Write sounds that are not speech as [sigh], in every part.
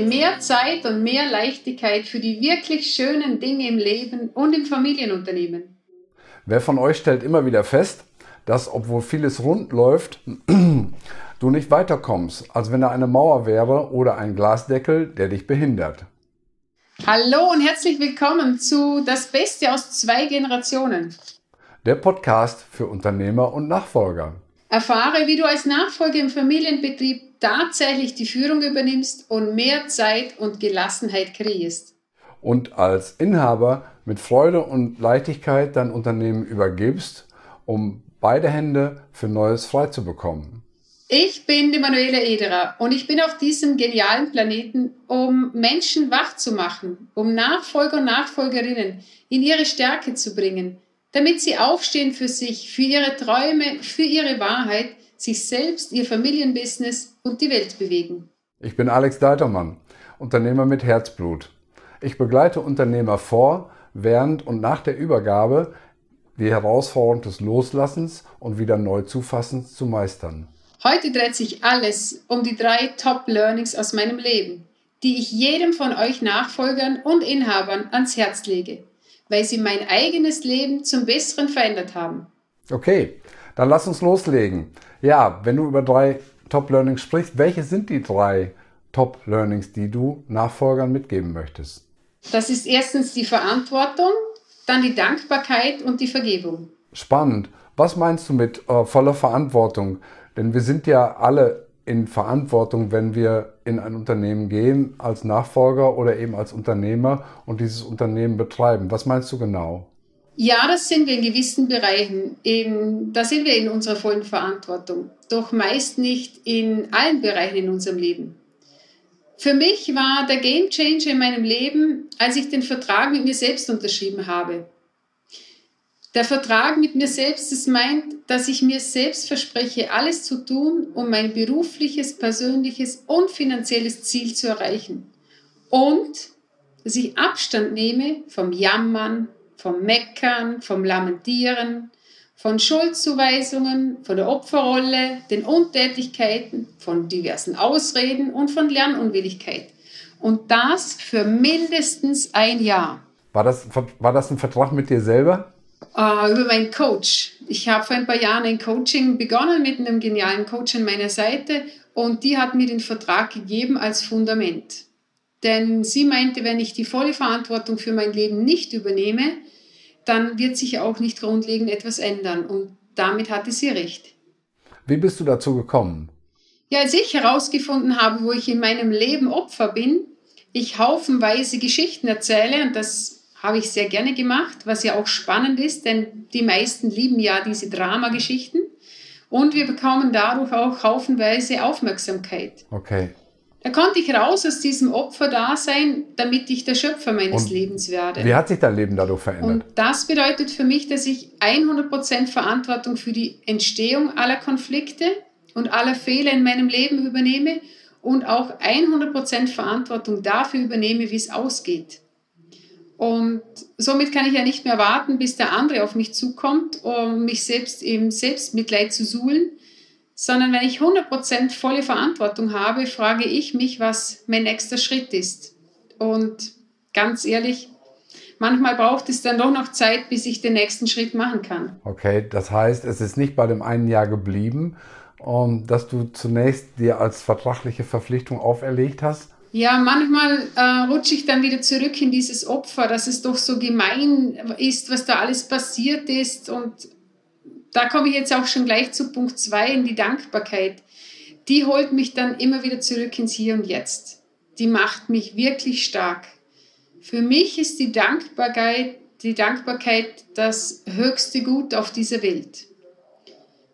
dir mehr Zeit und mehr Leichtigkeit für die wirklich schönen Dinge im Leben und im Familienunternehmen. Wer von euch stellt immer wieder fest, dass obwohl vieles rund läuft, [clears throat] du nicht weiterkommst, als wenn da eine Mauer wäre oder ein Glasdeckel, der dich behindert. Hallo und herzlich willkommen zu Das Beste aus zwei Generationen. Der Podcast für Unternehmer und Nachfolger. Erfahre, wie du als Nachfolger im Familienbetrieb tatsächlich die Führung übernimmst und mehr Zeit und Gelassenheit kreierst. Und als Inhaber mit Freude und Leichtigkeit dein Unternehmen übergibst, um beide Hände für Neues frei zu bekommen. Ich bin die Manuela Ederer und ich bin auf diesem genialen Planeten, um Menschen wach zu machen, um Nachfolger und Nachfolgerinnen in ihre Stärke zu bringen, damit sie aufstehen für sich, für ihre Träume, für ihre Wahrheit, sich selbst, ihr Familienbusiness und die Welt bewegen. Ich bin Alex Deitermann, Unternehmer mit Herzblut. Ich begleite Unternehmer vor, während und nach der Übergabe die Herausforderung des Loslassens und wieder neu Zufassens zu meistern. Heute dreht sich alles um die drei Top-Learnings aus meinem Leben, die ich jedem von euch Nachfolgern und Inhabern ans Herz lege, weil sie mein eigenes Leben zum Besseren verändert haben. Okay, dann lass uns loslegen. Ja, wenn du über drei Top-Learnings sprichst, welche sind die drei Top-Learnings, die du Nachfolgern mitgeben möchtest? Das ist erstens die Verantwortung, dann die Dankbarkeit und die Vergebung. Spannend. Was meinst du mit äh, voller Verantwortung? Denn wir sind ja alle in Verantwortung, wenn wir in ein Unternehmen gehen, als Nachfolger oder eben als Unternehmer und dieses Unternehmen betreiben. Was meinst du genau? Ja, das sind wir in gewissen Bereichen. In, da sind wir in unserer vollen Verantwortung. Doch meist nicht in allen Bereichen in unserem Leben. Für mich war der Game Changer in meinem Leben, als ich den Vertrag mit mir selbst unterschrieben habe. Der Vertrag mit mir selbst, das meint, dass ich mir selbst verspreche, alles zu tun, um mein berufliches, persönliches und finanzielles Ziel zu erreichen. Und dass ich Abstand nehme vom Jammern, vom Meckern, vom Lamentieren, von Schuldzuweisungen, von der Opferrolle, den Untätigkeiten, von diversen Ausreden und von Lernunwilligkeit. Und das für mindestens ein Jahr. War das, war das ein Vertrag mit dir selber? Uh, über meinen Coach. Ich habe vor ein paar Jahren ein Coaching begonnen mit einem genialen Coach an meiner Seite und die hat mir den Vertrag gegeben als Fundament. Denn sie meinte, wenn ich die volle Verantwortung für mein Leben nicht übernehme, dann wird sich auch nicht grundlegend etwas ändern. Und damit hatte sie recht. Wie bist du dazu gekommen? Ja, als ich herausgefunden habe, wo ich in meinem Leben Opfer bin, ich haufenweise Geschichten erzähle und das habe ich sehr gerne gemacht, was ja auch spannend ist, denn die meisten lieben ja diese Dramageschichten und wir bekommen dadurch auch haufenweise Aufmerksamkeit. Okay. Da konnte ich raus aus diesem Opferdasein, damit ich der Schöpfer meines und Lebens werde. Wie hat sich dein Leben dadurch verändert? Und das bedeutet für mich, dass ich 100% Verantwortung für die Entstehung aller Konflikte und aller Fehler in meinem Leben übernehme und auch 100% Verantwortung dafür übernehme, wie es ausgeht. Und somit kann ich ja nicht mehr warten, bis der andere auf mich zukommt, um mich selbst im Selbstmitleid zu suhlen, sondern wenn ich 100% volle Verantwortung habe, frage ich mich, was mein nächster Schritt ist. Und ganz ehrlich, manchmal braucht es dann doch noch Zeit, bis ich den nächsten Schritt machen kann. Okay, das heißt, es ist nicht bei dem einen Jahr geblieben, um, dass du zunächst dir als vertragliche Verpflichtung auferlegt hast, ja, manchmal äh, rutsche ich dann wieder zurück in dieses Opfer, dass es doch so gemein ist, was da alles passiert ist. Und da komme ich jetzt auch schon gleich zu Punkt 2, in die Dankbarkeit. Die holt mich dann immer wieder zurück ins Hier und Jetzt. Die macht mich wirklich stark. Für mich ist die Dankbarkeit, die Dankbarkeit das höchste Gut auf dieser Welt.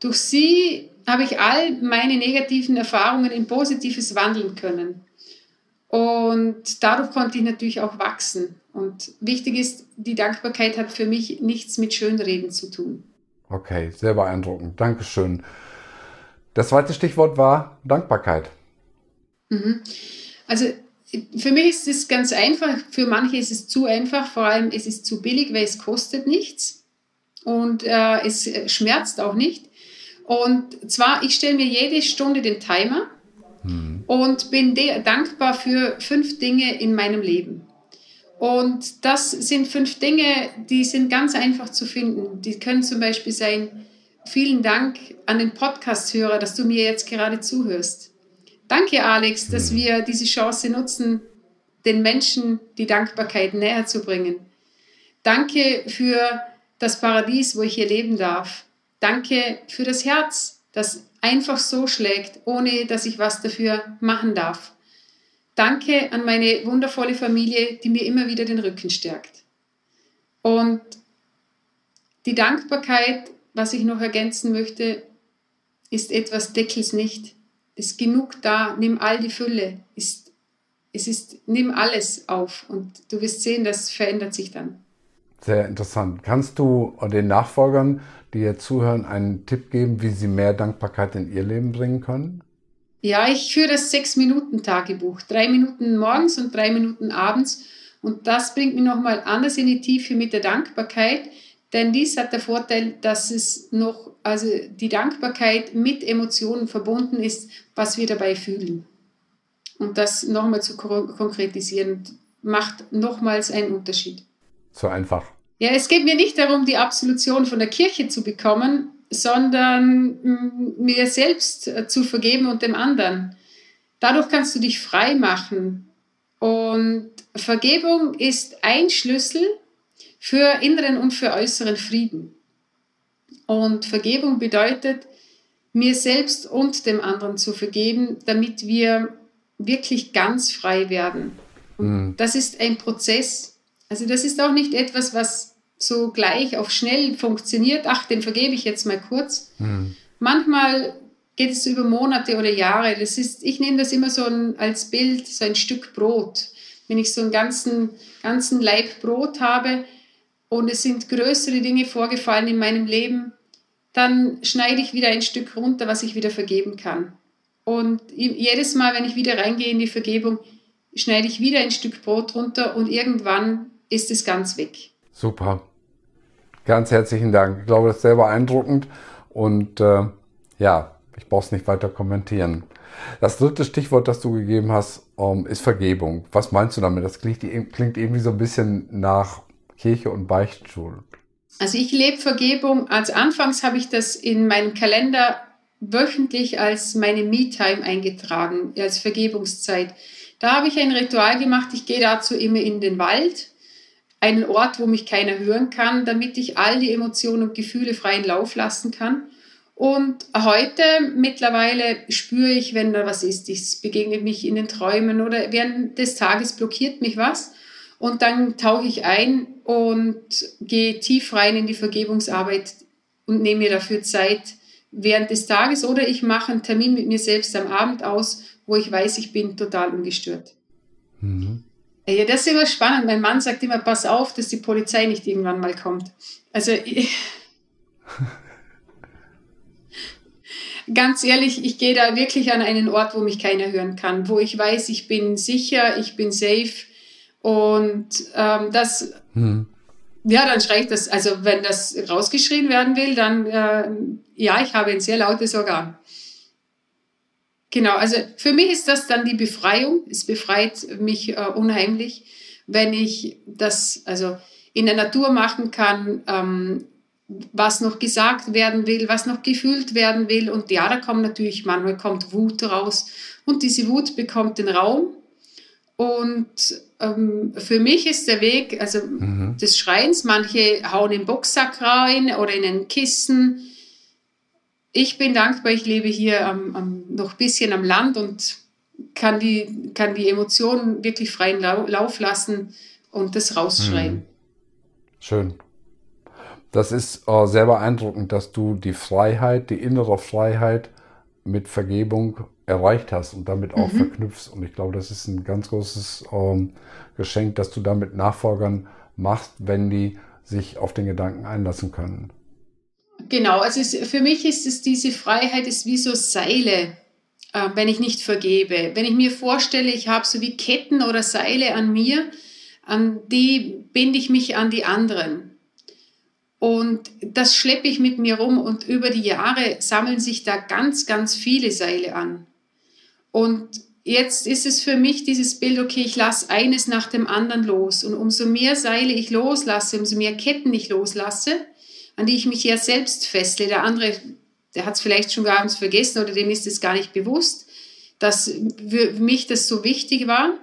Durch sie habe ich all meine negativen Erfahrungen in Positives wandeln können. Und dadurch konnte ich natürlich auch wachsen. Und wichtig ist, die Dankbarkeit hat für mich nichts mit Schönreden zu tun. Okay, sehr beeindruckend. Dankeschön. Das zweite Stichwort war Dankbarkeit. Mhm. Also für mich ist es ganz einfach, für manche ist es zu einfach, vor allem es ist zu billig, weil es kostet nichts und äh, es schmerzt auch nicht. Und zwar, ich stelle mir jede Stunde den Timer. Mhm und bin dankbar für fünf Dinge in meinem Leben. Und das sind fünf Dinge, die sind ganz einfach zu finden. Die können zum Beispiel sein, vielen Dank an den Podcast-Hörer, dass du mir jetzt gerade zuhörst. Danke, Alex, dass hm. wir diese Chance nutzen, den Menschen die Dankbarkeit näher zu bringen. Danke für das Paradies, wo ich hier leben darf. Danke für das Herz, das einfach so schlägt, ohne dass ich was dafür machen darf. Danke an meine wundervolle Familie, die mir immer wieder den Rücken stärkt. Und die Dankbarkeit, was ich noch ergänzen möchte, ist etwas Deckels nicht. Ist genug da, nimm all die Fülle. Ist, es ist, nimm alles auf und du wirst sehen, das verändert sich dann. Sehr interessant. Kannst du den Nachfolgern, die jetzt zuhören, einen Tipp geben, wie sie mehr Dankbarkeit in ihr Leben bringen können? Ja, ich führe das Sechs-Minuten-Tagebuch. Drei Minuten morgens und drei Minuten abends. Und das bringt mich nochmal anders in die Tiefe mit der Dankbarkeit. Denn dies hat der Vorteil, dass es noch, also die Dankbarkeit mit Emotionen verbunden ist, was wir dabei fühlen. Und das nochmal zu konkretisieren, macht nochmals einen Unterschied. So einfach. Ja, es geht mir nicht darum, die Absolution von der Kirche zu bekommen, sondern mm, mir selbst äh, zu vergeben und dem anderen. Dadurch kannst du dich frei machen. Und Vergebung ist ein Schlüssel für inneren und für äußeren Frieden. Und Vergebung bedeutet, mir selbst und dem anderen zu vergeben, damit wir wirklich ganz frei werden. Mhm. Das ist ein Prozess. Also das ist auch nicht etwas, was so gleich auf schnell funktioniert, ach, den vergebe ich jetzt mal kurz. Mhm. Manchmal geht es über Monate oder Jahre. Das ist, ich nehme das immer so ein, als Bild, so ein Stück Brot. Wenn ich so einen ganzen, ganzen Leib Brot habe und es sind größere Dinge vorgefallen in meinem Leben, dann schneide ich wieder ein Stück runter, was ich wieder vergeben kann. Und jedes Mal, wenn ich wieder reingehe in die Vergebung, schneide ich wieder ein Stück Brot runter und irgendwann ist es ganz weg. Super. Ganz herzlichen Dank. Ich glaube, das ist sehr beeindruckend und äh, ja, ich brauche es nicht weiter kommentieren. Das dritte Stichwort, das du gegeben hast, ähm, ist Vergebung. Was meinst du damit? Das klingt, klingt irgendwie so ein bisschen nach Kirche und Beichtstuhl. Also ich lebe Vergebung. Als anfangs habe ich das in meinem Kalender wöchentlich als meine Me-Time eingetragen, als Vergebungszeit. Da habe ich ein Ritual gemacht. Ich gehe dazu immer in den Wald einen Ort, wo mich keiner hören kann, damit ich all die Emotionen und Gefühle freien Lauf lassen kann. Und heute mittlerweile spüre ich, wenn da was ist, es begegnet mich in den Träumen oder während des Tages blockiert mich was. Und dann tauche ich ein und gehe tief rein in die Vergebungsarbeit und nehme mir dafür Zeit während des Tages oder ich mache einen Termin mit mir selbst am Abend aus, wo ich weiß, ich bin total ungestört. Mhm. Ja, das ist immer spannend. Mein Mann sagt immer, pass auf, dass die Polizei nicht irgendwann mal kommt. Also [laughs] ganz ehrlich, ich gehe da wirklich an einen Ort, wo mich keiner hören kann, wo ich weiß, ich bin sicher, ich bin safe und ähm, das, hm. ja, dann schreie ich das, also wenn das rausgeschrien werden will, dann, äh, ja, ich habe ein sehr lautes Organ. Genau, also für mich ist das dann die Befreiung. Es befreit mich äh, unheimlich, wenn ich das also in der Natur machen kann, ähm, was noch gesagt werden will, was noch gefühlt werden will. Und ja, da kommt natürlich, manchmal kommt Wut raus und diese Wut bekommt den Raum. Und ähm, für mich ist der Weg also mhm. des Schreins, manche hauen im Boxsack rein oder in ein Kissen ich bin dankbar, ich lebe hier am, am, noch ein bisschen am Land und kann die, kann die Emotionen wirklich freien Lauf lassen und das rausschreien. Hm. Schön. Das ist äh, sehr beeindruckend, dass du die Freiheit, die innere Freiheit mit Vergebung erreicht hast und damit auch mhm. verknüpfst. Und ich glaube, das ist ein ganz großes ähm, Geschenk, dass du damit Nachfolgern machst, wenn die sich auf den Gedanken einlassen können. Genau, also es, für mich ist es diese Freiheit ist wie so Seile, äh, wenn ich nicht vergebe. Wenn ich mir vorstelle, ich habe so wie Ketten oder Seile an mir, an die binde ich mich an die anderen. Und das schleppe ich mit mir rum und über die Jahre sammeln sich da ganz, ganz viele Seile an. Und jetzt ist es für mich dieses Bild, okay, ich lasse eines nach dem anderen los. Und umso mehr Seile ich loslasse, umso mehr Ketten ich loslasse, an die ich mich ja selbst festle. Der andere, der hat es vielleicht schon gar nicht vergessen oder dem ist es gar nicht bewusst, dass für mich das so wichtig war.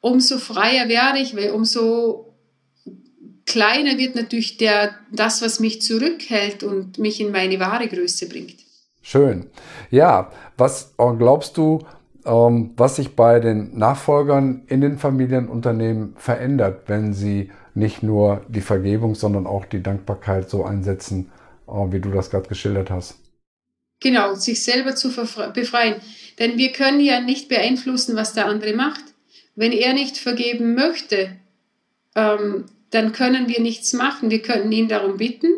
Umso freier werde ich, weil umso kleiner wird natürlich der, das, was mich zurückhält und mich in meine wahre Größe bringt. Schön. Ja, was glaubst du, ähm, was sich bei den Nachfolgern in den Familienunternehmen verändert, wenn sie nicht nur die Vergebung, sondern auch die Dankbarkeit so einsetzen, äh, wie du das gerade geschildert hast. Genau, sich selber zu befreien. Denn wir können ja nicht beeinflussen, was der andere macht. Wenn er nicht vergeben möchte, ähm, dann können wir nichts machen. Wir können ihn darum bitten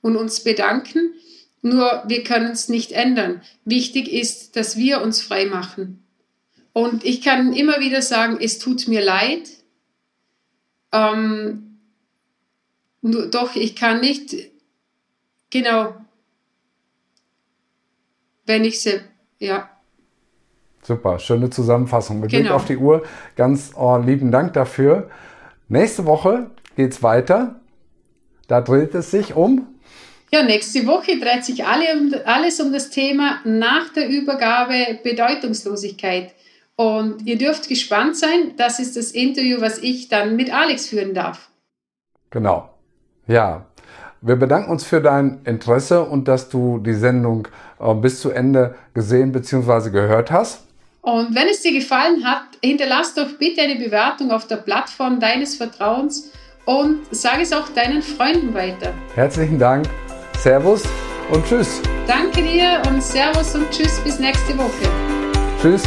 und uns bedanken. Nur wir können es nicht ändern. Wichtig ist, dass wir uns frei machen. Und ich kann immer wieder sagen, es tut mir leid. Ähm, nur, doch, ich kann nicht, genau, wenn ich sie, ja. Super, schöne Zusammenfassung. Mit genau. Blick auf die Uhr, ganz oh, lieben Dank dafür. Nächste Woche geht es weiter. Da dreht es sich um ja, nächste Woche dreht sich alle um, alles um das Thema nach der Übergabe Bedeutungslosigkeit. Und ihr dürft gespannt sein. Das ist das Interview, was ich dann mit Alex führen darf. Genau. Ja. Wir bedanken uns für dein Interesse und dass du die Sendung äh, bis zu Ende gesehen bzw. gehört hast. Und wenn es dir gefallen hat, hinterlass doch bitte eine Bewertung auf der Plattform deines Vertrauens und sage es auch deinen Freunden weiter. Herzlichen Dank Servus und Tschüss. Danke dir und Servus und Tschüss bis nächste Woche. Tschüss.